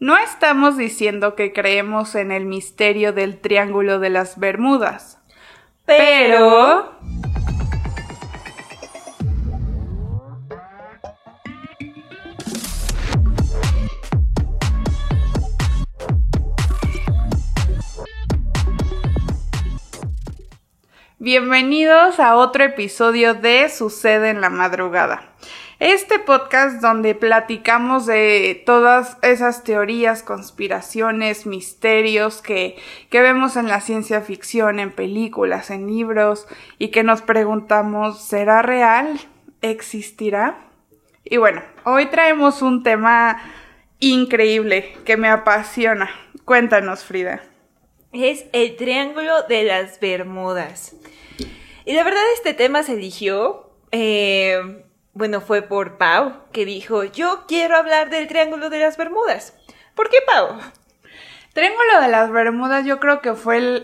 No estamos diciendo que creemos en el misterio del Triángulo de las Bermudas, pero... Bienvenidos a otro episodio de Sucede en la madrugada. Este podcast donde platicamos de todas esas teorías, conspiraciones, misterios que, que vemos en la ciencia ficción, en películas, en libros y que nos preguntamos, ¿será real? ¿Existirá? Y bueno, hoy traemos un tema increíble que me apasiona. Cuéntanos, Frida. Es el Triángulo de las Bermudas. Y la verdad este tema se eligió eh, bueno, fue por Pau, que dijo, yo quiero hablar del Triángulo de las Bermudas. ¿Por qué Pau? Triángulo de las Bermudas yo creo que fue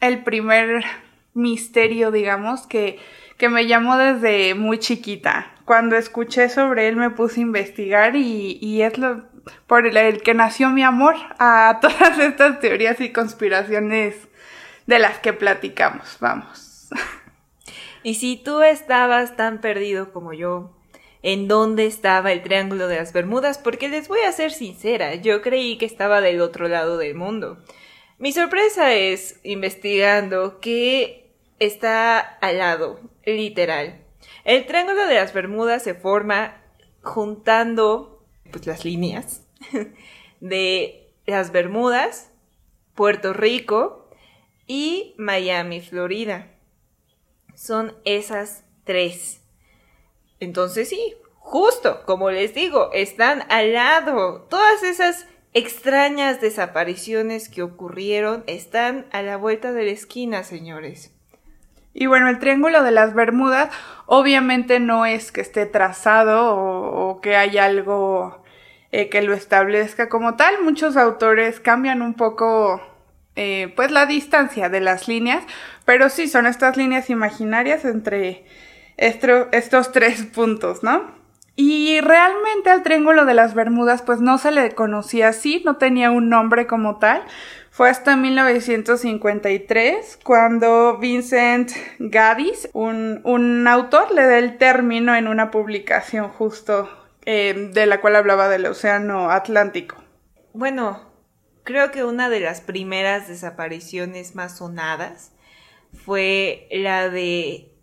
el, primer misterio, digamos, que, que me llamó desde muy chiquita. Cuando escuché sobre él me puse a investigar y, y es lo, por el, el, que nació mi amor a todas estas teorías y conspiraciones de las que platicamos. Vamos. Y si tú estabas tan perdido como yo en dónde estaba el Triángulo de las Bermudas, porque les voy a ser sincera, yo creí que estaba del otro lado del mundo. Mi sorpresa es, investigando, que está al lado, literal. El Triángulo de las Bermudas se forma juntando pues, las líneas de las Bermudas, Puerto Rico y Miami, Florida. Son esas tres. Entonces sí, justo, como les digo, están al lado. Todas esas extrañas desapariciones que ocurrieron están a la vuelta de la esquina, señores. Y bueno, el Triángulo de las Bermudas obviamente no es que esté trazado o, que haya algo eh, que lo establezca como tal. Muchos autores cambian un poco eh, pues la distancia de las líneas, pero sí son estas líneas imaginarias entre estos tres puntos, ¿no? Y realmente al Triángulo de las Bermudas pues no se le conocía así, no tenía un nombre como tal. Fue hasta 1953 cuando Vincent Gaddis, un, un autor, le da el término en una publicación justo eh, de la cual hablaba del Océano Atlántico. Bueno, creo que una de las primeras desapariciones más sonadas fue la de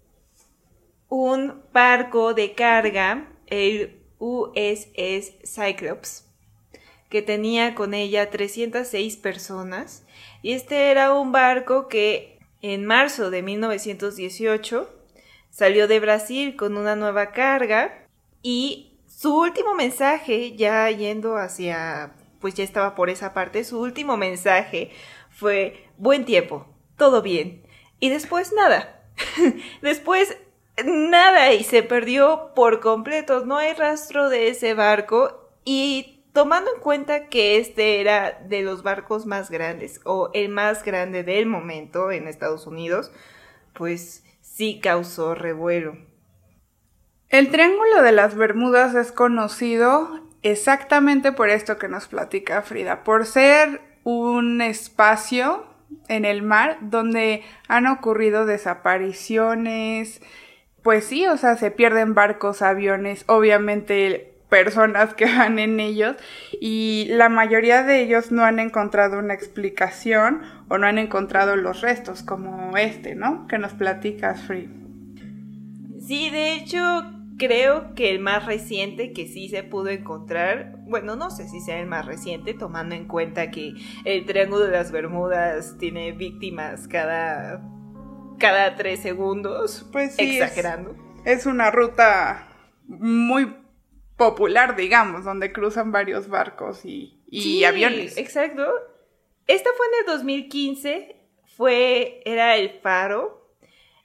un barco de carga, el USS Cyclops, que tenía con ella 306 personas. Y este era un barco que en marzo de 1918 salió de Brasil con una nueva carga y su último mensaje, ya yendo hacia, pues ya estaba por esa parte, su último mensaje fue buen tiempo, todo bien. Y después nada. después nada y se perdió por completo. No hay rastro de ese barco y tomando en cuenta que este era de los barcos más grandes o el más grande del momento en Estados Unidos, pues sí causó revuelo. El Triángulo de las Bermudas es conocido exactamente por esto que nos platica Frida, por ser un espacio en el mar donde han ocurrido desapariciones, pues sí, o sea, se pierden barcos, aviones, obviamente personas que van en ellos y la mayoría de ellos no han encontrado una explicación o no han encontrado los restos como este, ¿no? Que nos platicas, Free. Sí, de hecho, creo que el más reciente que sí se pudo encontrar, bueno, no sé si sea el más reciente, tomando en cuenta que el Triángulo de las Bermudas tiene víctimas cada cada tres segundos. Pues sí, exagerando. Es, una ruta muy popular, digamos, donde cruzan varios barcos y, y aviones. Exacto. Esta fue en el 2015, fue, era el Faro,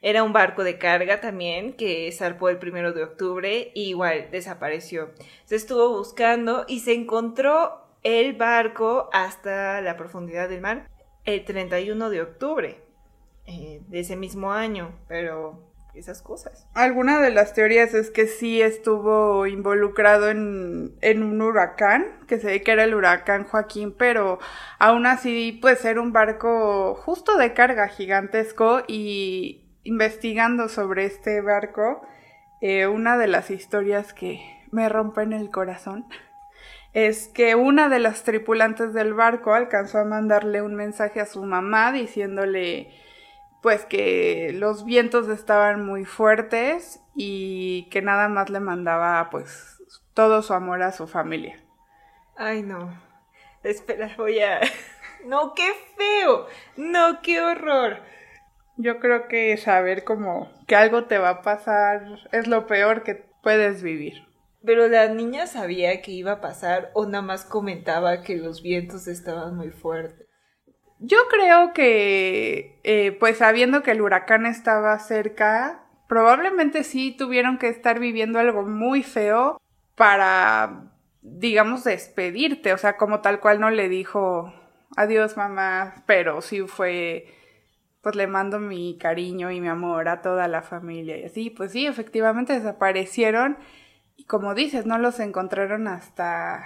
era un barco de carga también que zarpó el primero de octubre y igual desapareció. Se estuvo buscando y se encontró el barco hasta la profundidad del mar el 31 de octubre. Eh, de ese mismo año, pero esas cosas. Alguna de las teorías es que sí estuvo involucrado en, un huracán, que se ve que era el huracán Joaquín, pero aún así, pues era un barco justo de carga gigantesco y investigando sobre este barco, eh, una de las historias que me rompen el corazón es que una de las tripulantes del barco alcanzó a mandarle un mensaje a su mamá diciéndole pues que los vientos estaban muy fuertes y que nada más le mandaba pues todo su amor a su familia. Ay, no. Espera, voy a... No, qué feo. No, qué horror. Yo creo que saber como que algo te va a pasar es lo peor que puedes vivir. Pero la niña sabía que iba a pasar o nada más comentaba que los vientos estaban muy fuertes. Yo creo que, eh, pues sabiendo que el huracán estaba cerca, probablemente sí tuvieron que estar viviendo algo muy feo para, digamos, despedirte. O sea, como tal cual no le dijo adiós mamá, pero sí fue, pues le mando mi cariño y mi amor a toda la familia y así. Pues sí, efectivamente desaparecieron y como dices, no los encontraron hasta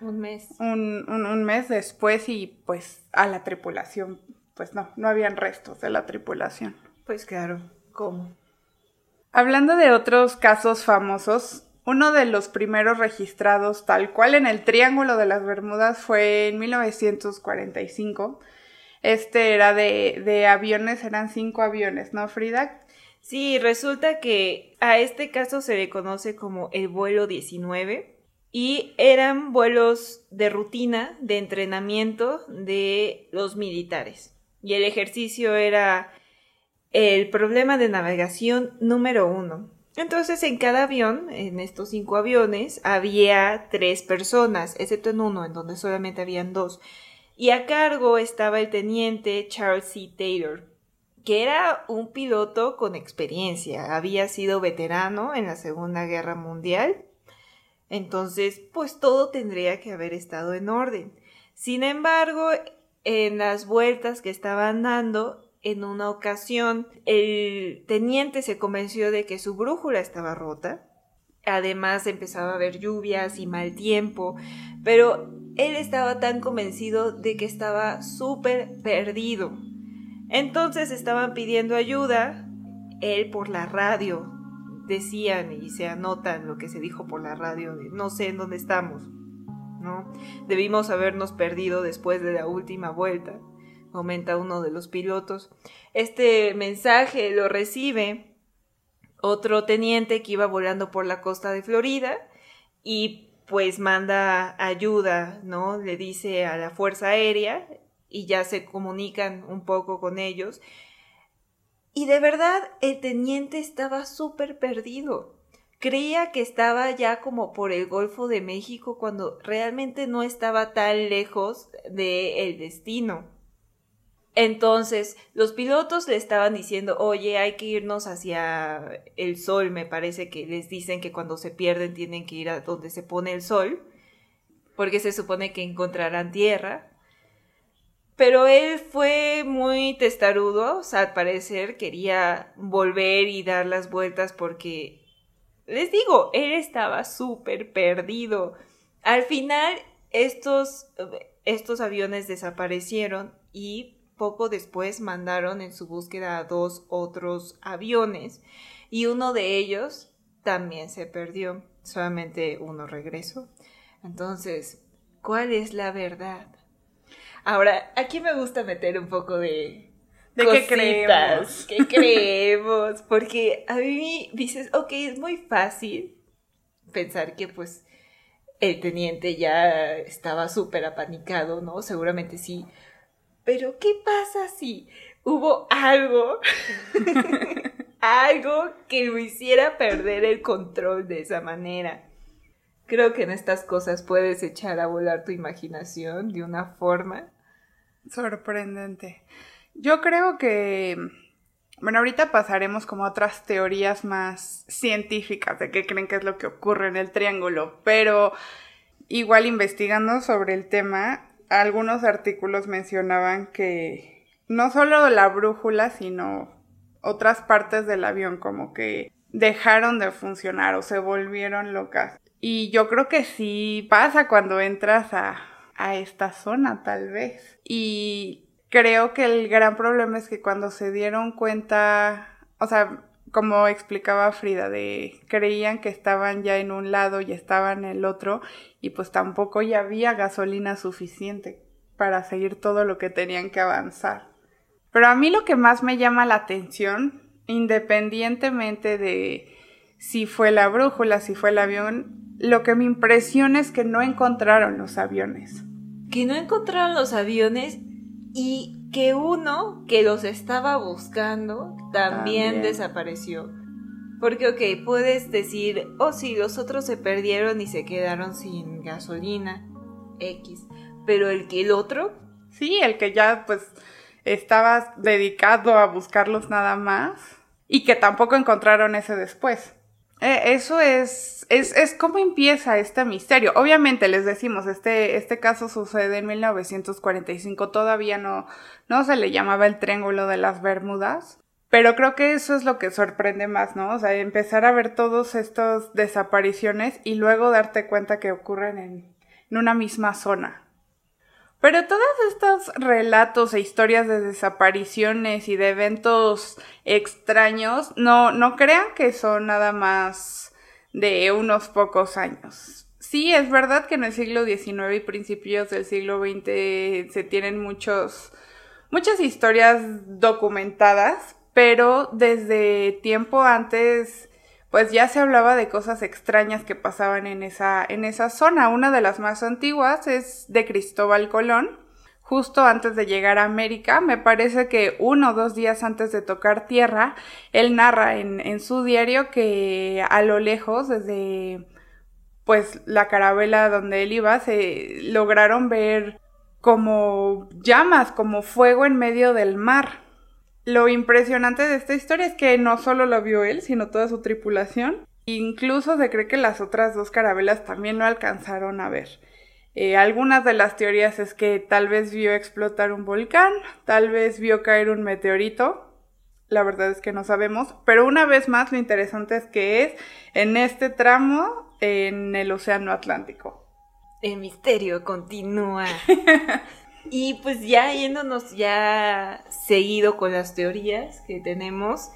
un mes. Un, un, mes después y pues a la tripulación, pues no, no habían restos de la tripulación. Pues claro, ¿cómo? Hablando de otros casos famosos, uno de los primeros registrados tal cual en el Triángulo de las Bermudas fue en 1945. Este era de, de aviones, eran cinco aviones, ¿no, Frida? Sí, resulta que a este caso se le conoce como el vuelo 19 y eran vuelos de rutina, de entrenamiento de los militares. Y el ejercicio era el problema de navegación número uno. Entonces en cada avión, en estos cinco aviones, había tres personas, excepto en uno, en donde solamente habían dos. Y a cargo estaba el teniente Charles C. Taylor, que era un piloto con experiencia. Había sido veterano en la Segunda Guerra Mundial entonces, pues todo tendría que haber estado en orden. Sin embargo, en las vueltas que estaban dando, en una ocasión, el teniente se convenció de que su brújula estaba rota. Además, empezaba a haber lluvias y mal tiempo, pero él estaba tan convencido de que estaba súper perdido. Entonces estaban pidiendo ayuda, él por la radio, decían y se anotan lo que se dijo por la radio de no sé en dónde estamos, ¿no? Debimos habernos perdido después de la última vuelta, comenta uno de los pilotos. Este mensaje lo recibe otro teniente que iba volando por la costa de Florida y pues manda ayuda, ¿no? Le dice a la Fuerza Aérea y ya se comunican un poco con ellos y de verdad, el teniente estaba súper perdido. Creía que estaba ya como por el Golfo de México cuando realmente no estaba tan lejos del destino. Entonces, los pilotos le estaban diciendo, oye, hay que irnos hacia el sol, me parece que les dicen que cuando se pierden tienen que ir a donde se pone el sol, porque se supone que encontrarán tierra. Pero él fue muy testarudo, o sea, al parecer quería volver y dar las vueltas porque, les digo, él estaba súper perdido. Al final, estos, estos aviones desaparecieron y poco después mandaron en su búsqueda a dos otros aviones y uno de ellos también se perdió, solamente uno regresó. Entonces, ¿cuál es la verdad? Ahora, aquí me gusta meter un poco de... ¿De qué creemos? ¿Qué creemos? Porque a mí dices, ok, es muy fácil pensar que pues el teniente ya estaba súper apanicado, ¿no? Seguramente sí. Pero ¿qué pasa si hubo algo, algo que lo hiciera perder el control de esa manera? Creo que en estas cosas puedes echar a volar tu imaginación de una forma Sorprendente. Yo creo que, bueno, ahorita pasaremos como otras teorías más científicas de qué creen que es lo que ocurre en el triángulo, pero igual investigando sobre el tema, algunos artículos mencionaban que no solo la brújula, sino otras partes del avión como que dejaron de funcionar o se volvieron locas. Y yo creo que sí pasa cuando entras a, a esta zona, tal vez. Y creo que el gran problema es que cuando se dieron cuenta, o sea, como explicaba Frida, de creían que estaban ya en un lado y estaban en el otro, y pues tampoco ya había gasolina suficiente para seguir todo lo que tenían que avanzar. Pero a mí lo que más me llama la atención, independientemente de si fue la brújula, si fue el avión, lo que me impresiona es que no encontraron los aviones. Que no encontraron los aviones y que uno que los estaba buscando también, desapareció. Porque, ok, puedes decir, oh sí, los otros se perdieron y se quedaron sin gasolina, X. Pero el que el otro... Sí, el que ya pues estaba dedicado a buscarlos nada más y que tampoco encontraron ese después. Eh, eso es, es, es cómo empieza este misterio. Obviamente les decimos, este, este caso sucede en 1945, todavía no, no se le llamaba el Triángulo de las Bermudas, pero creo que eso es lo que sorprende más, ¿no? O sea, empezar a ver todas estas desapariciones y luego darte cuenta que ocurren en, en una misma zona. Pero todos estos relatos e historias de desapariciones y de eventos extraños, no, no crean que son nada más de unos pocos años. Sí, es verdad que en el siglo XIX y principios del siglo XX se tienen muchos, muchas historias documentadas, pero desde tiempo antes pues ya se hablaba de cosas extrañas que pasaban en esa, en esa zona. Una de las más antiguas es de Cristóbal Colón, justo antes de llegar a América. Me parece que uno o dos días antes de tocar tierra, él narra en, su diario que a lo lejos, desde pues la carabela donde él iba, se lograron ver como llamas, como fuego en medio del mar. Lo impresionante de esta historia es que no solo lo vio él, sino toda su tripulación. Incluso se cree que las otras dos carabelas también lo alcanzaron a ver. Eh, algunas de las teorías es que tal vez vio explotar un volcán, tal vez vio caer un meteorito. La verdad es que no sabemos. Pero una vez más, lo interesante es que es en este tramo en el Océano Atlántico. El misterio continúa. Y pues ya yéndonos ya seguido con las teorías que tenemos,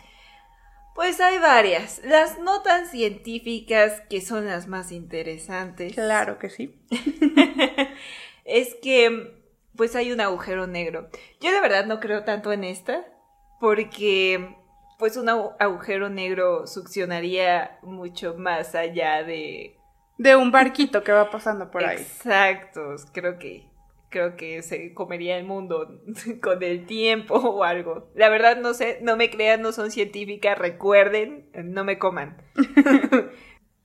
pues hay varias. Las no tan científicas que son las más interesantes. Claro que sí. es que pues hay un agujero negro. Yo de verdad no creo tanto en esta porque pues un agujero negro succionaría mucho más allá de de un barquito que va pasando por ahí. Exacto, creo que creo que se comería el mundo con el tiempo o algo. La verdad no sé, no me crean, no son científicas, recuerden, no me coman.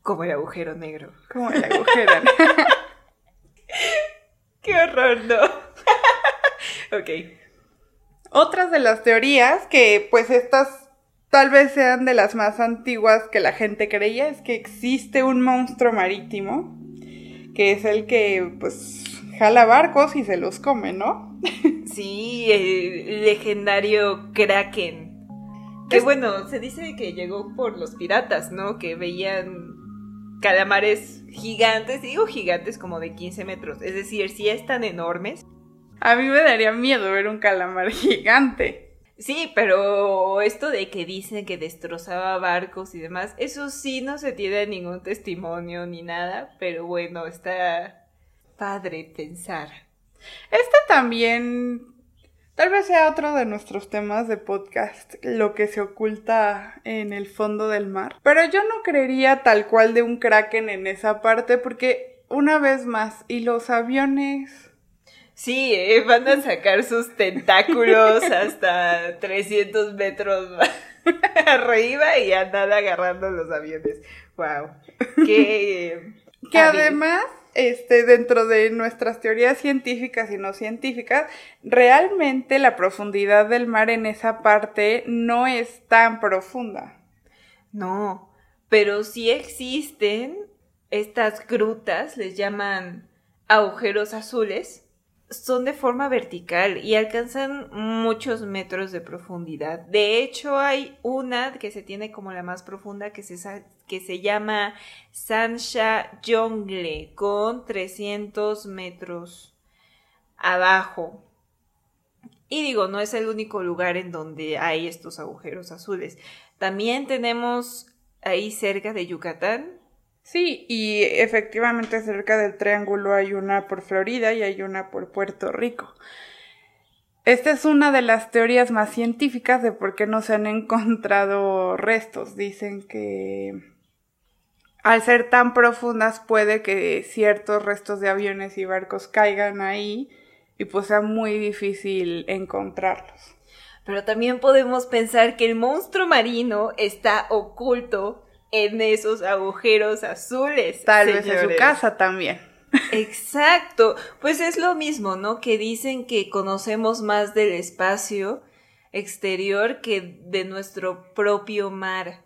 Como el agujero negro. Como el agujero negro. Qué horror, no. ok. Otras de las teorías que pues estas tal vez sean de las más antiguas que la gente creía es que existe un monstruo marítimo que es el que pues jala barcos y se los come, ¿no? sí, el legendario Kraken. Que bueno, se dice que llegó por los piratas, ¿no? Que veían calamares gigantes, digo gigantes como de 15 metros, es decir, si están enormes. A mí me daría miedo ver un calamar gigante. Sí, pero esto de que dicen que destrozaba barcos y demás, eso sí no se tiene ningún testimonio ni nada, pero bueno, está padre pensar. Este también tal vez sea otro de nuestros temas de podcast, lo que se oculta en el fondo del mar. Pero yo no creería tal cual de un kraken en esa parte porque una vez más, ¿y los aviones? Sí, eh, van a sacar sus tentáculos hasta 300 metros arriba y andar agarrando los aviones. Wow. Qué... que además este, dentro de nuestras teorías científicas y no científicas, realmente la profundidad del mar en esa parte no es tan profunda. No, pero sí existen estas grutas, les llaman agujeros azules, son de forma vertical y alcanzan muchos metros de profundidad. De hecho, hay una que se tiene como la más profunda que se, que se llama Sansha Jongle con 300 metros abajo. Y digo, no es el único lugar en donde hay estos agujeros azules. También tenemos ahí cerca de Yucatán Sí, y efectivamente cerca del triángulo hay una por Florida y hay una por Puerto Rico. Esta es una de las teorías más científicas de por qué no se han encontrado restos. Dicen que al ser tan profundas puede que ciertos restos de aviones y barcos caigan ahí y pues sea muy difícil encontrarlos. Pero también podemos pensar que el monstruo marino está oculto en esos agujeros azules. Tal vez en su casa también. Exacto, pues es lo mismo, ¿no? Que dicen que conocemos más del espacio exterior que de nuestro propio mar.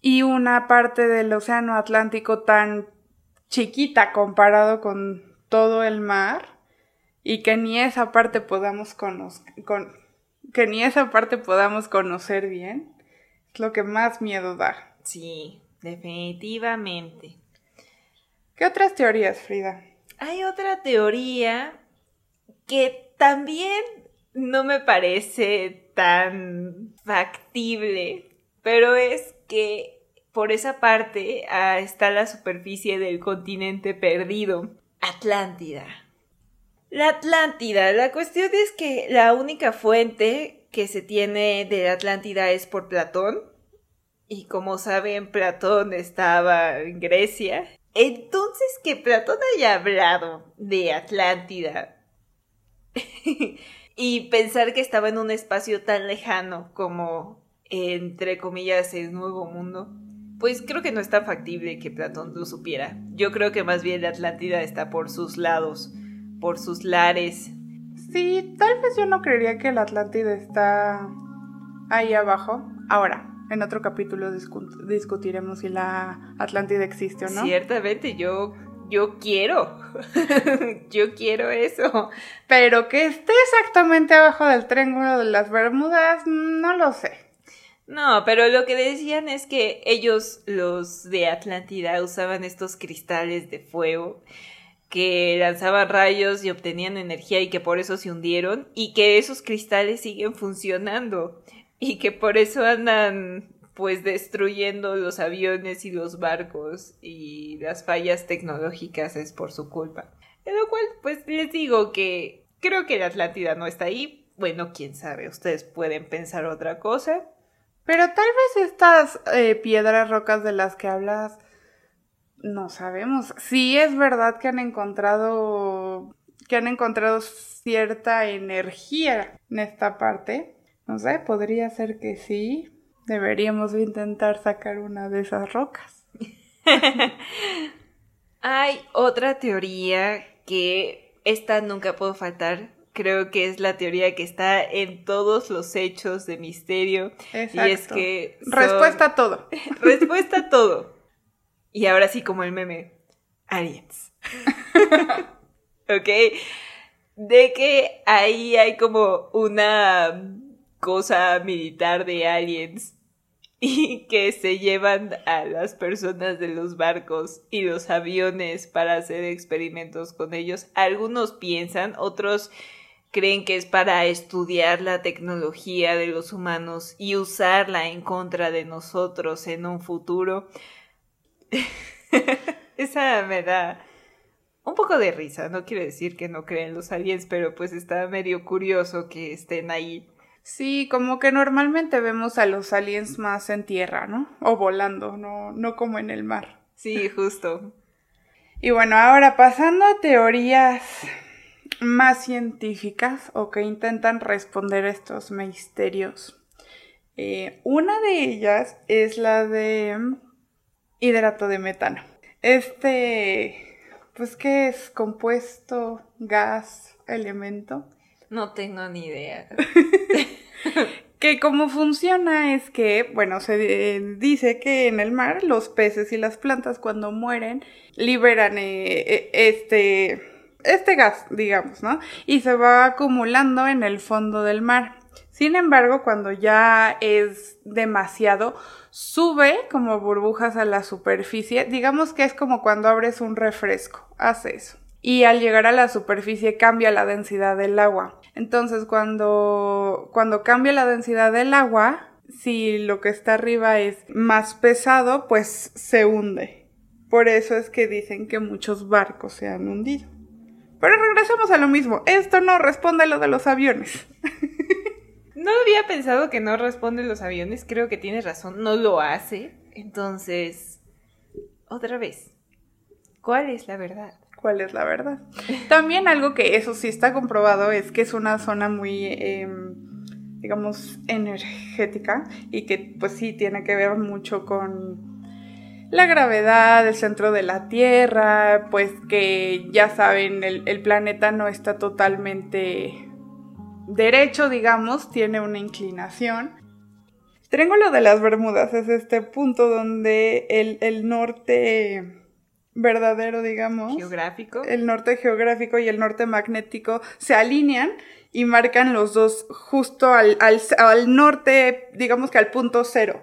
Y una parte del océano Atlántico tan chiquita comparado con todo el mar y que ni esa parte podamos conocer, que ni esa parte podamos conocer bien, es lo que más miedo da. Sí, definitivamente. ¿Qué otras teorías, Frida? Hay otra teoría que también no me parece tan factible, pero es que por esa parte ah, está la superficie del continente perdido, Atlántida. La Atlántida, la cuestión es que la única fuente que se tiene de la Atlántida es por Platón, y como saben, Platón estaba en Grecia. Entonces, que Platón haya hablado de Atlántida y pensar que estaba en un espacio tan lejano como, entre comillas, el Nuevo Mundo, pues creo que no es tan factible que Platón lo supiera. Yo creo que más bien la Atlántida está por sus lados, por sus lares. Sí, tal vez yo no creería que la Atlántida está ahí abajo. Ahora, en otro capítulo discutiremos si la Atlántida existe o no. Ciertamente, yo, yo quiero. yo quiero eso. Pero que esté exactamente abajo del triángulo de las Bermudas, no lo sé. No, pero lo que decían es que ellos, los de Atlántida, usaban estos cristales de fuego que lanzaban rayos y obtenían energía y que por eso se hundieron y que esos cristales siguen funcionando y que por eso andan pues destruyendo los aviones y los barcos y las fallas tecnológicas es por su culpa. En lo cual pues les digo que creo que la Atlántida no está ahí. Bueno, quién sabe, ustedes pueden pensar otra cosa. Pero tal vez estas eh, piedras rocas de las que hablas, no sabemos. Sí es verdad que han encontrado que han encontrado cierta energía en esta parte, no sé, podría ser que sí. Deberíamos intentar sacar una de esas rocas. Hay otra teoría que esta nunca puedo faltar. Creo que es la teoría que está en todos los hechos de misterio. Exacto. Y es que. Respuesta a todo. Respuesta a todo. Y ahora sí, como el meme. Aliens. ok. De que ahí hay como una cosa militar de aliens y que se llevan a las personas de los barcos y los aviones para hacer experimentos con ellos. Algunos piensan, otros creen que es para estudiar la tecnología de los humanos y usarla en contra de nosotros en un futuro. Esa me da un poco de risa, no quiero decir que no creen los aliens, pero pues está medio curioso que estén ahí Sí, como que normalmente vemos a los aliens más en tierra, ¿no? O volando, no, no como en el mar. Sí, justo. y bueno, ahora pasando a teorías más científicas o que intentan responder estos misterios. Eh, una de ellas es la de hidrato de metano. Este, pues, ¿qué es? Compuesto, gas, elemento. No tengo ni idea. que como funciona es que, bueno, se eh, dice que en el mar los peces y las plantas cuando mueren liberan eh, eh, este este gas, digamos, ¿no? Y se va acumulando en el fondo del mar. Sin embargo, cuando ya es demasiado, sube como burbujas a la superficie. Digamos que es como cuando abres un refresco, hace eso. Y al llegar a la superficie cambia la densidad del agua. Entonces, cuando, cuando cambia la densidad del agua, si lo que está arriba es más pesado, pues se hunde. Por eso es que dicen que muchos barcos se han hundido. Pero regresamos a lo mismo. Esto no responde a lo de los aviones. No había pensado que no responde los aviones, creo que tienes razón, no lo hace. Entonces, otra vez, ¿cuál es la verdad? ¿Cuál es la verdad? También algo que eso sí está comprobado es que es una zona muy, em, digamos, energética y que pues sí tiene que ver mucho con la gravedad, el centro de la Tierra, pues que ya saben, el planeta no está totalmente derecho, digamos, tiene una inclinación. Triángulo de las Bermudas es este punto donde el, norte verdadero, digamos. Geográfico. El norte geográfico y el norte magnético se alinean y marcan los dos justo al, al, norte, digamos que al punto cero.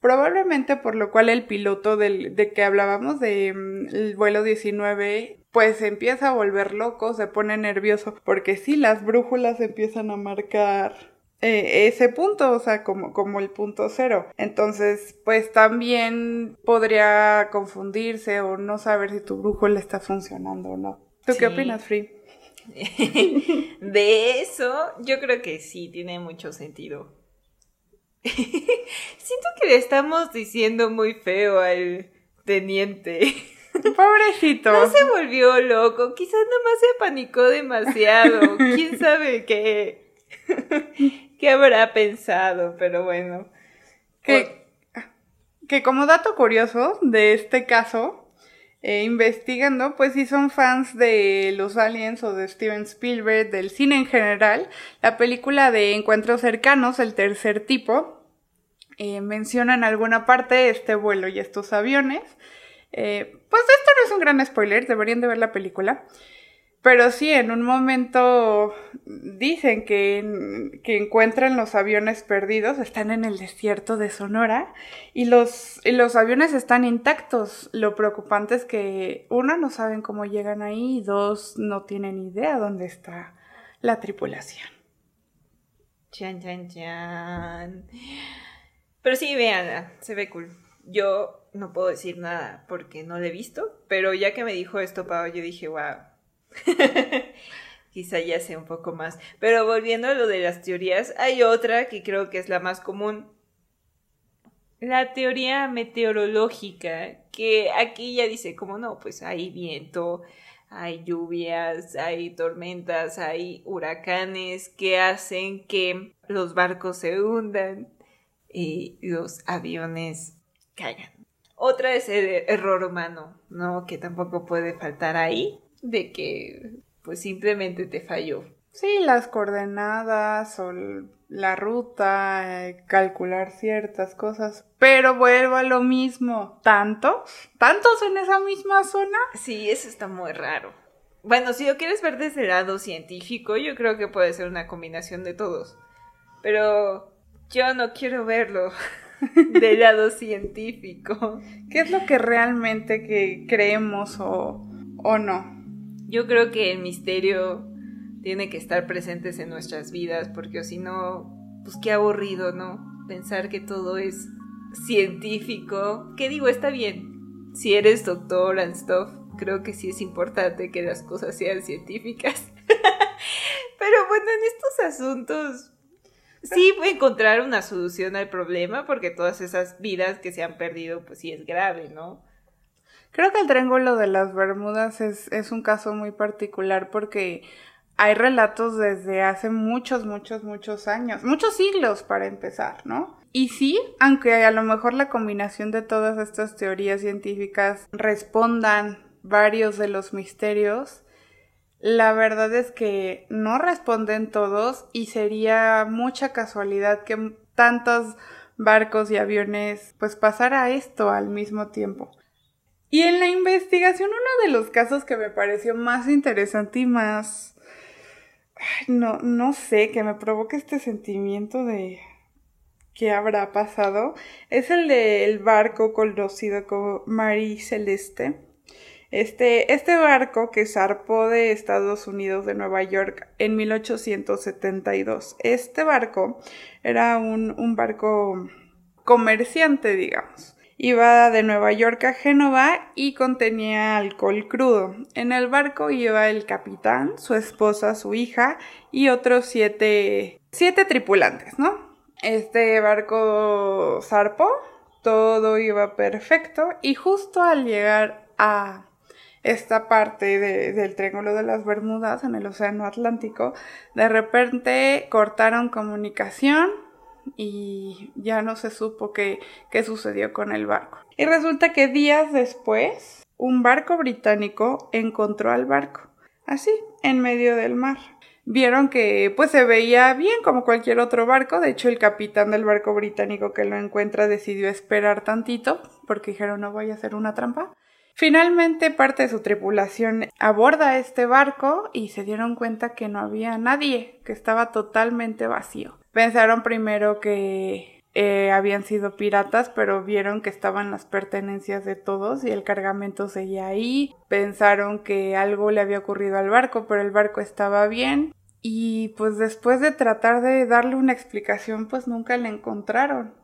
Probablemente por lo cual el piloto del, de que hablábamos, del mm, vuelo 19, pues se empieza a volver loco, se pone nervioso, porque sí, las brújulas empiezan a marcar eh, ese punto, o sea, como, como el punto cero. Entonces, pues también podría confundirse o no saber si tu brújula está funcionando o no. ¿Tú qué opinas, Free? de eso, yo creo que sí, tiene mucho sentido. Siento que le estamos diciendo muy feo al teniente. Pobrecito. No se volvió loco, quizás nomás se apanicó demasiado. ¿Quién sabe qué? ¿Qué habrá pensado? Pero bueno. Que, que como dato curioso de este caso, eh, investigando, pues si son fans de los aliens o de Steven Spielberg, del cine en general, la película de Encuentros cercanos, el tercer tipo, eh, menciona en alguna parte este vuelo y estos aviones. Eh, pues esto no es un gran spoiler, deberían de ver la película. Pero sí, en un momento dicen que, que, encuentran los aviones perdidos, están en el desierto de Sonora y los, y los aviones están intactos. Lo preocupante es que, uno, no saben cómo llegan ahí y dos, no tienen idea dónde está la tripulación. Chan, chan, chan. Pero sí, véanla, se ve cool. Yo no puedo decir nada porque no lo he visto, pero ya que me dijo esto, Pau, yo dije, wow. Quizá ya sea un poco más. Pero volviendo a lo de las teorías, hay otra que creo que es la más común. La teoría meteorológica, que aquí ya dice, como no, pues hay viento, hay lluvias, hay tormentas, hay huracanes que hacen que los barcos se hundan y los aviones caigan. Otra es el error humano, ¿no? Que tampoco puede faltar ahí, de que pues simplemente te falló. Sí, las coordenadas o la ruta, eh, calcular ciertas cosas, pero vuelvo a lo mismo. ¿Tantos? ¿Tantos en esa misma zona? Sí, eso está muy raro. Bueno, si lo quieres ver desde el lado científico, yo creo que puede ser una combinación de todos. Pero yo no quiero verlo. del lado científico. ¿Qué es lo que realmente que creemos o, o no? Yo creo que el misterio tiene que estar presentes en nuestras vidas, porque si no, pues qué aburrido, ¿no? Pensar que todo es científico. ¿Qué digo? Está bien. Si eres doctor and stuff, creo que sí es importante que las cosas sean científicas. Pero bueno, en estos asuntos sí encontrar una solución al problema porque todas esas vidas que se han perdido, pues sí es grave, ¿no? Creo que el Triángulo de las Bermudas es, es un caso muy particular porque hay relatos desde hace muchos, muchos, muchos años, muchos siglos para empezar, ¿no? Y sí, aunque a lo mejor la combinación de todas estas teorías científicas respondan varios de los misterios, la verdad es que no responden todos y sería mucha casualidad que tantos barcos y aviones pues pasara esto al mismo tiempo. Y en la investigación, uno de los casos que me pareció más interesante y más... no, no sé, que me provoca este sentimiento de qué habrá pasado, es el del barco conocido como Marie Celeste. Este, este barco que zarpó de Estados Unidos de Nueva York en 1872. Este barco era un, un barco comerciante, digamos. Iba de Nueva York a Génova y contenía alcohol crudo. En el barco iba el capitán, su esposa, su hija y otros siete, siete tripulantes, ¿no? Este barco zarpó, todo iba perfecto y justo al llegar a esta parte del Triángulo de las Bermudas en el Océano Atlántico, de repente cortaron comunicación y ya no se supo qué, qué sucedió con el barco. Y resulta que días después, un barco británico encontró al barco, así, en medio del mar vieron que pues se veía bien como cualquier otro barco. De hecho, el capitán del barco británico que lo encuentra decidió esperar tantito porque dijeron no voy a hacer una trampa. Finalmente parte de su tripulación aborda este barco y se dieron cuenta que no había nadie, que estaba totalmente vacío. Pensaron primero que eh, habían sido piratas, pero vieron que estaban las pertenencias de todos y el cargamento seguía ahí. Pensaron que algo le había ocurrido al barco, pero el barco estaba bien. Y pues después de tratar de darle una explicación, pues nunca le encontraron.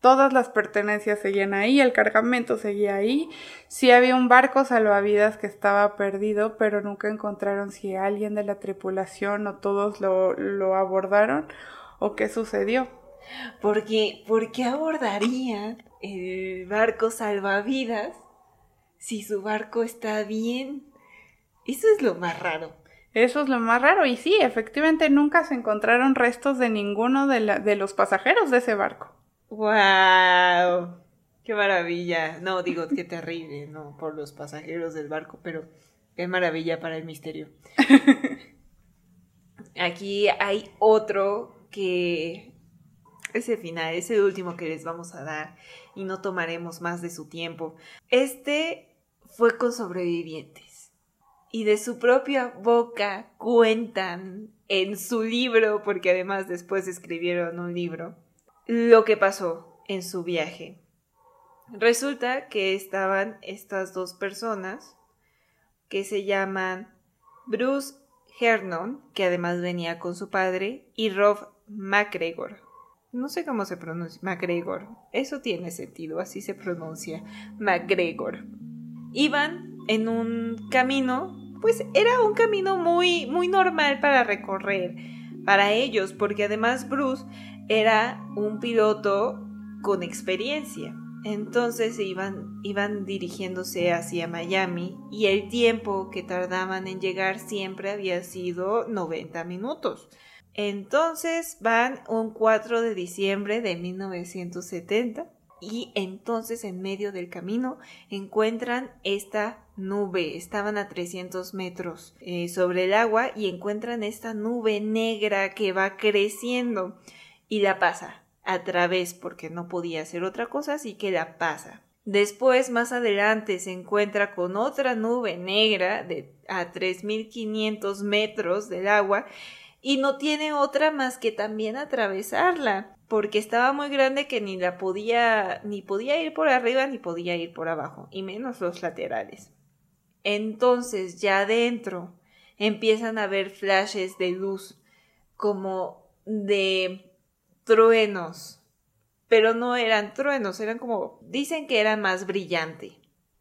Todas las pertenencias seguían ahí, el cargamento seguía ahí. Sí había un barco salvavidas que estaba perdido, pero nunca encontraron si alguien de la tripulación o todos lo, lo abordaron o qué sucedió. Porque, ¿por qué abordaría el barco salvavidas si su barco está bien? Eso es lo más raro. Eso es lo más raro. Y sí, efectivamente nunca se encontraron restos de ninguno de, de los pasajeros de ese barco. ¡Wow! ¡Qué maravilla! No, digo, qué terrible, no por los pasajeros del barco, pero qué maravilla para el misterio. Aquí hay otro que ese final, es el último que les vamos a dar y no tomaremos más de su tiempo. Este fue con sobrevivientes y de su propia boca cuentan en su libro, porque además después escribieron un libro, lo que pasó en su viaje. Resulta que estaban estas dos personas que se llaman Bruce Hernon, que además venía con su padre, y Rob MacGregor no sé cómo se pronuncia, MacGregor. Eso tiene sentido, así se pronuncia, MacGregor. Iban en un camino, pues era un camino muy, muy normal para recorrer para ellos, porque además Bruce era un piloto con experiencia. Entonces iban, iban dirigiéndose hacia Miami y el tiempo que tardaban en llegar siempre había sido 90 minutos. Entonces van un 4 de diciembre de 1970 y entonces en medio del camino encuentran esta nube. Estaban a 300 metros eh, sobre el agua y encuentran esta nube negra que va creciendo y la pasa a través porque no podía hacer otra cosa así que la pasa. Después, más adelante, se encuentra con otra nube negra de a 3.500 metros del agua y no tiene otra más que también atravesarla, porque estaba muy grande que ni la podía ni podía ir por arriba ni podía ir por abajo, y menos los laterales. Entonces, ya adentro empiezan a ver flashes de luz como de truenos, pero no eran truenos, eran como dicen que eran más brillante.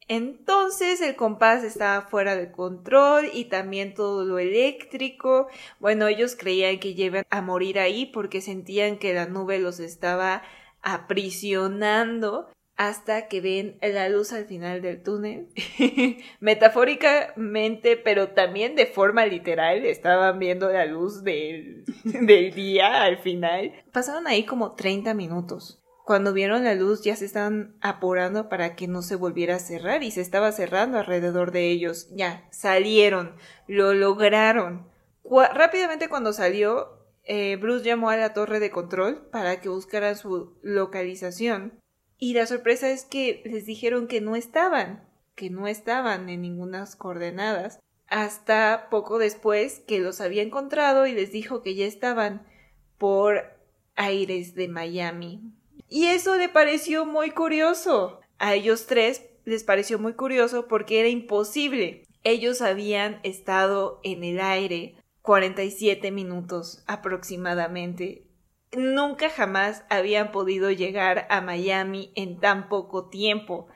Entonces el compás estaba fuera de control y también todo lo eléctrico. Bueno, ellos creían que iban a morir ahí porque sentían que la nube los estaba aprisionando hasta que ven la luz al final del túnel. Metafóricamente, pero también de forma literal, estaban viendo la luz del, del día al final. Pasaron ahí como 30 minutos. Cuando vieron la luz ya se estaban apurando para que no se volviera a cerrar y se estaba cerrando alrededor de ellos. Ya, salieron, lo lograron. rápidamente cuando salió, eh, Bruce llamó a la torre de control para que buscaran su localización. Y la sorpresa es que les dijeron que no estaban, que no estaban en ninguna coordenadas, hasta poco después que los había encontrado y les dijo que ya estaban por aires de Miami. Y eso le pareció muy curioso. A ellos tres les pareció muy curioso porque era imposible. Ellos habían estado en el aire 47 minutos aproximadamente. Nunca jamás habían podido llegar a Miami en tan poco tiempo.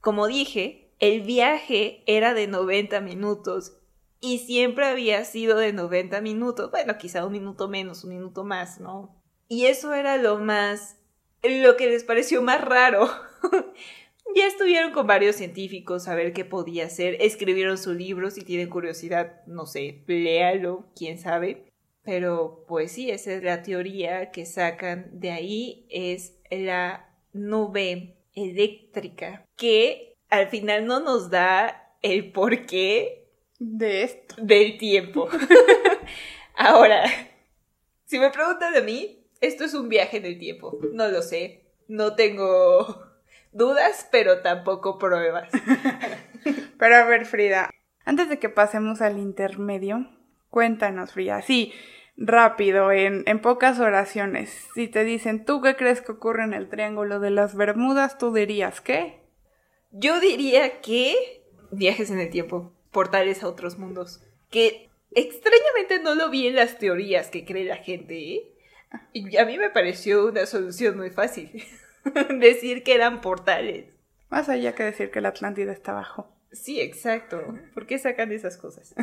Como dije, el viaje era de 90 minutos y siempre había sido de 90 minutos. Bueno, quizá un minuto menos, un minuto más, ¿no? Y eso era lo más, lo que les pareció más raro. ya estuvieron con varios científicos a ver qué podía hacer. Escribieron su libro, si tienen curiosidad, no sé, léalo, quién sabe. Pero pues sí, esa es la teoría que sacan de ahí, es la nube eléctrica, que al final no nos da el porqué de esto. Del tiempo. Ahora, si me preguntan de mí, esto es un viaje en el tiempo. No lo sé. No tengo dudas, pero tampoco pruebas. pero a ver, Frida, antes de que pasemos al intermedio, cuéntanos, Frida, sí, rápido, en, en pocas oraciones. Si te dicen, ¿tú qué crees que ocurre en el Triángulo de las Bermudas? ¿Tú dirías qué? Yo diría que viajes en el tiempo, portales a otros mundos. Que extrañamente no lo vi en las teorías que cree la gente, ¿eh? Y a mí me pareció una solución muy fácil. decir que eran portales. Más allá que decir que la Atlántida está abajo. Sí, exacto. ¿Por qué sacan esas cosas?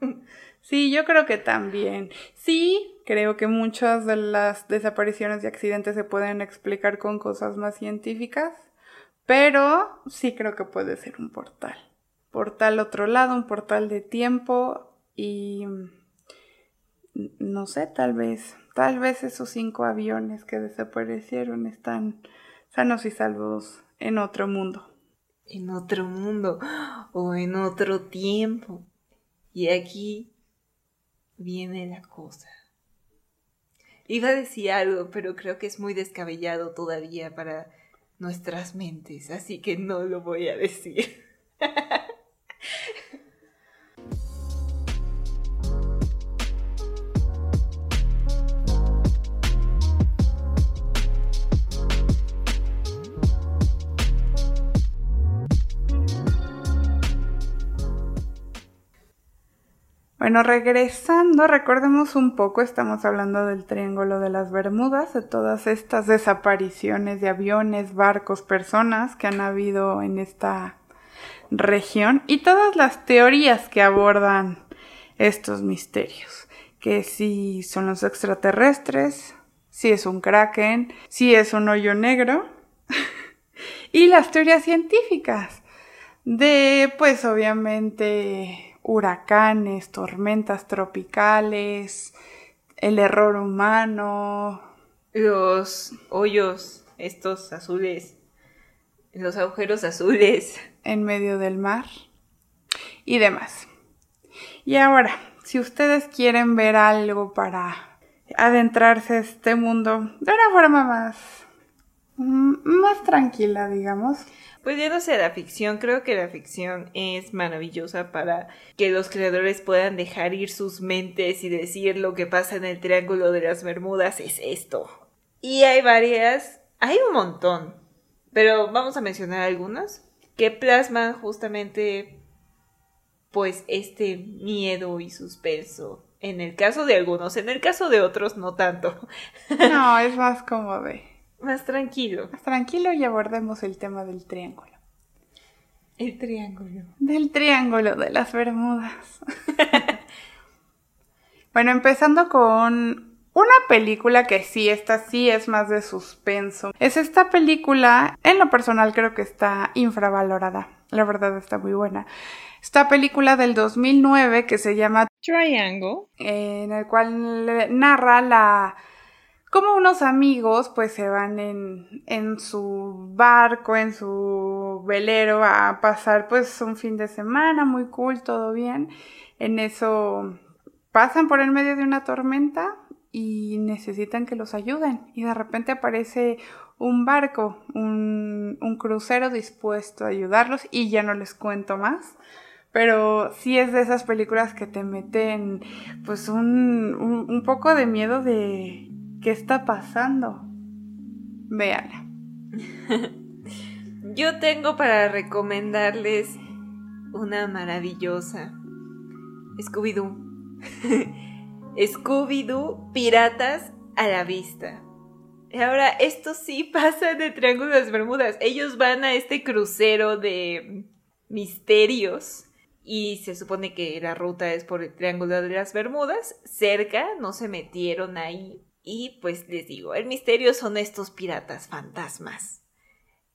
sí, yo creo que también. Sí, creo que muchas de las desapariciones y accidentes se pueden explicar con cosas más científicas, pero sí creo que puede ser un portal. Portal otro lado, un portal de tiempo y no sé, tal vez, tal vez esos cinco aviones que desaparecieron están sanos y salvos en otro mundo. En otro mundo o en otro tiempo. Y aquí viene la cosa. Iba a decir algo, pero creo que es muy descabellado todavía para nuestras mentes, así que no lo voy a decir. Bueno, regresando, recordemos un poco, estamos hablando del Triángulo de las Bermudas, de todas estas desapariciones de aviones, barcos, personas que han habido en esta región y todas las teorías que abordan estos misterios, que si son los extraterrestres, si es un kraken, si es un hoyo negro y las teorías científicas de pues obviamente huracanes, tormentas tropicales, el error humano. Los hoyos, estos azules, los agujeros azules. En medio del mar y demás. Y ahora, si ustedes quieren ver algo para adentrarse a este mundo de una forma más, mm, más tranquila, digamos, pues ya no la ficción, creo que la ficción es maravillosa para que los creadores puedan dejar ir sus mentes y decir lo que pasa en el Triángulo de las Bermudas es esto. Y hay varias, hay un montón, pero vamos a mencionar algunas que plasman justamente pues este miedo y suspenso. En el caso de algunos, en el caso de otros no tanto. No, es más como de más tranquilo. Más tranquilo y abordemos el tema del triángulo. El triángulo. Del triángulo de las Bermudas. bueno, empezando con una película que sí, esta sí es más de suspenso. Es esta película, en lo personal creo que está infravalorada. La verdad está muy buena. Esta película del 2009 que se llama Triangle, en el cual narra la como unos amigos pues se van en, en su barco, en su velero a pasar pues un fin de semana muy cool, todo bien. En eso pasan por el medio de una tormenta y necesitan que los ayuden. Y de repente aparece un barco, un, un crucero dispuesto a ayudarlos y ya no les cuento más pero sí es de esas películas que te meten pues un, un, poco de miedo de qué está pasando. Véanla. Yo tengo para recomendarles una maravillosa Scooby-Doo. Scooby-Doo Piratas a la vista. Ahora, esto sí pasa el Triángulo de las Bermudas. Ellos van a este crucero de misterios y se supone que la ruta es por el Triángulo de las Bermudas, cerca, no se metieron ahí. Y pues les digo, el misterio son estos piratas fantasmas.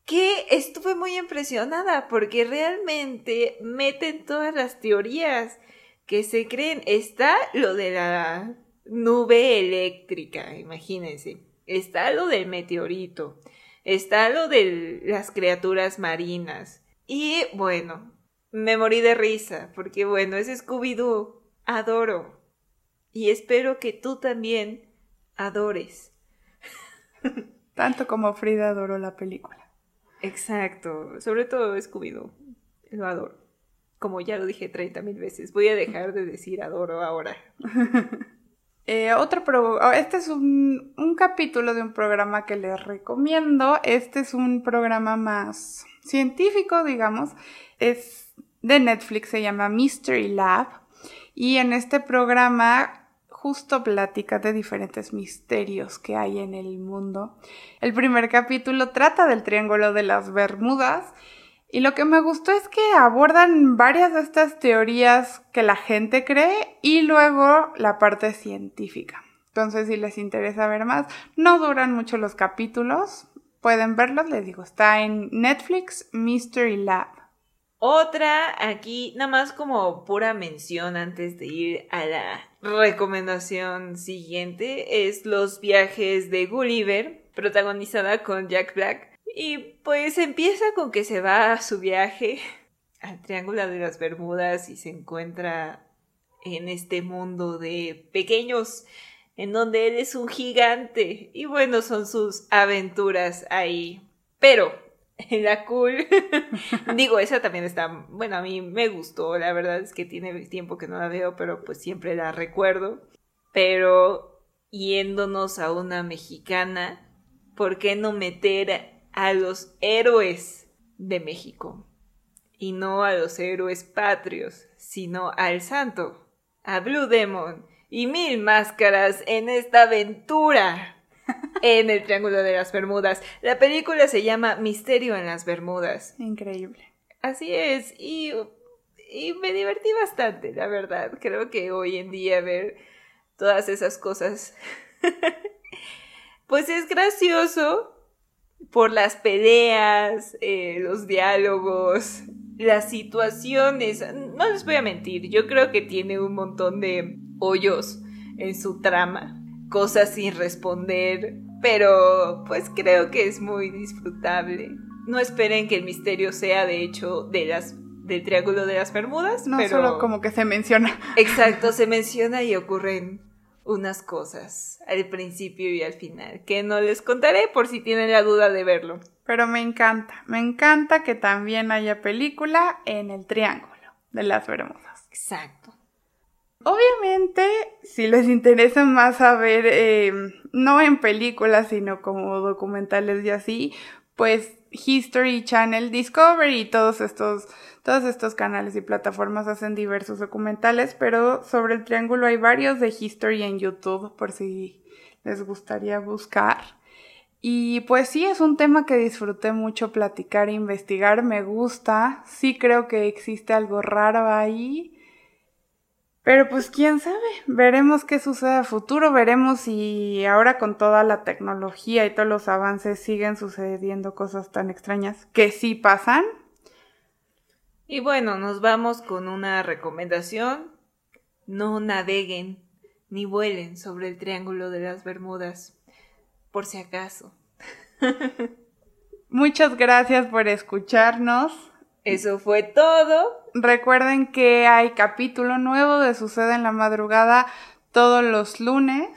Que estuve muy impresionada porque realmente meten todas las teorías que se creen. Está lo de la nube eléctrica, imagínense. Está lo del meteorito. Está lo de las criaturas marinas. Y bueno, me morí de risa, porque bueno, es Scooby-Doo. Adoro. Y espero que tú también adores. Tanto como Frida adoró la película. Exacto. Sobre todo Scooby-Doo. Lo adoro. Como ya lo dije 30 mil veces. Voy a dejar de decir adoro ahora. eh, otro oh, este es un, un capítulo de un programa que les recomiendo. Este es un programa más científico, digamos. Es de Netflix, se llama Mystery Lab. Y en este programa justo platica de diferentes misterios que hay en el mundo. El primer capítulo trata del Triángulo de las Bermudas. Y lo que me gustó es que abordan varias de estas teorías que la gente cree y luego la parte científica. Entonces, si les interesa ver más, no duran mucho los capítulos, pueden verlos, les digo, está en Netflix Mystery Lab. Otra aquí, nada más como pura mención antes de ir a la recomendación siguiente, es Los viajes de Gulliver, protagonizada con Jack Black. Y pues empieza con que se va a su viaje al Triángulo de las Bermudas y se encuentra en este mundo de pequeños en donde él es un gigante y bueno, son sus aventuras ahí. Pero la cool. Digo, esa también está, bueno, a mí me gustó, la verdad es que tiene tiempo que no la veo, pero pues siempre la recuerdo. Pero yéndonos a una mexicana, ¿por qué no meter a los héroes de México? Y no a los héroes patrios, sino al santo, a Blue Demon y mil máscaras en esta aventura en el Triángulo de las Bermudas. La película se llama Misterio en las Bermudas. Increíble. Así es, y, y me divertí bastante, la verdad. Creo que hoy en día ver todas esas cosas, pues es gracioso por las peleas, eh, los diálogos, las situaciones. No les voy a mentir, yo creo que tiene un montón de hoyos en su trama cosas sin responder, pero pues creo que es muy disfrutable. No esperen que el misterio sea de hecho de las del Triángulo de las Bermudas, no solo como que se menciona. Exacto, se menciona y ocurren unas cosas al principio y al final, que no les contaré por si tienen la duda de verlo. Pero me encanta, me encanta que también haya película en el Triángulo de las Bermudas. Exacto. Obviamente, si les interesa más saber, eh, no en películas, sino como documentales y así, pues History Channel, Discovery y todos estos, todos estos canales y plataformas hacen diversos documentales, pero sobre el triángulo hay varios de History en YouTube, por si les gustaría buscar. Y pues sí, es un tema que disfruté mucho platicar e investigar, me gusta, sí creo que existe algo raro ahí pero pues quién sabe, veremos qué sucede a futuro, veremos si ahora con toda la tecnología y todos los avances siguen sucediendo cosas tan extrañas que sí pasan. Y bueno, nos vamos con una recomendación. No naveguen ni vuelen sobre el Triángulo de las Bermudas, por si acaso. Muchas gracias por escucharnos. Eso fue todo. Recuerden que hay capítulo nuevo de Sucede en la madrugada todos los lunes.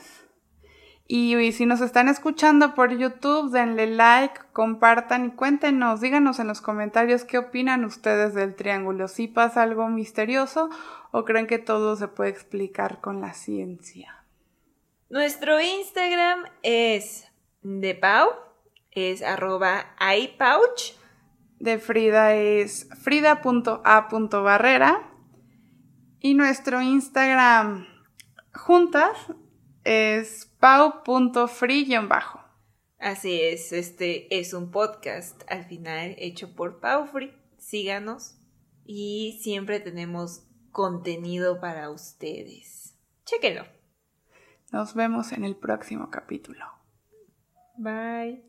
Y, si nos están escuchando por YouTube, denle like, compartan y cuéntenos, díganos en los comentarios qué opinan ustedes del triángulo. ¿Si pasa algo misterioso o creen que todo se puede explicar con la ciencia? Nuestro Instagram es de Pau, es arroba iPouch. De Frida es frida.a.barrera. Y nuestro Instagram juntas es pau.free-bajo. Así es, este es un podcast al final hecho por Pau Free. Síganos y siempre tenemos contenido para ustedes. Chéquenlo. Nos vemos en el próximo capítulo. Bye.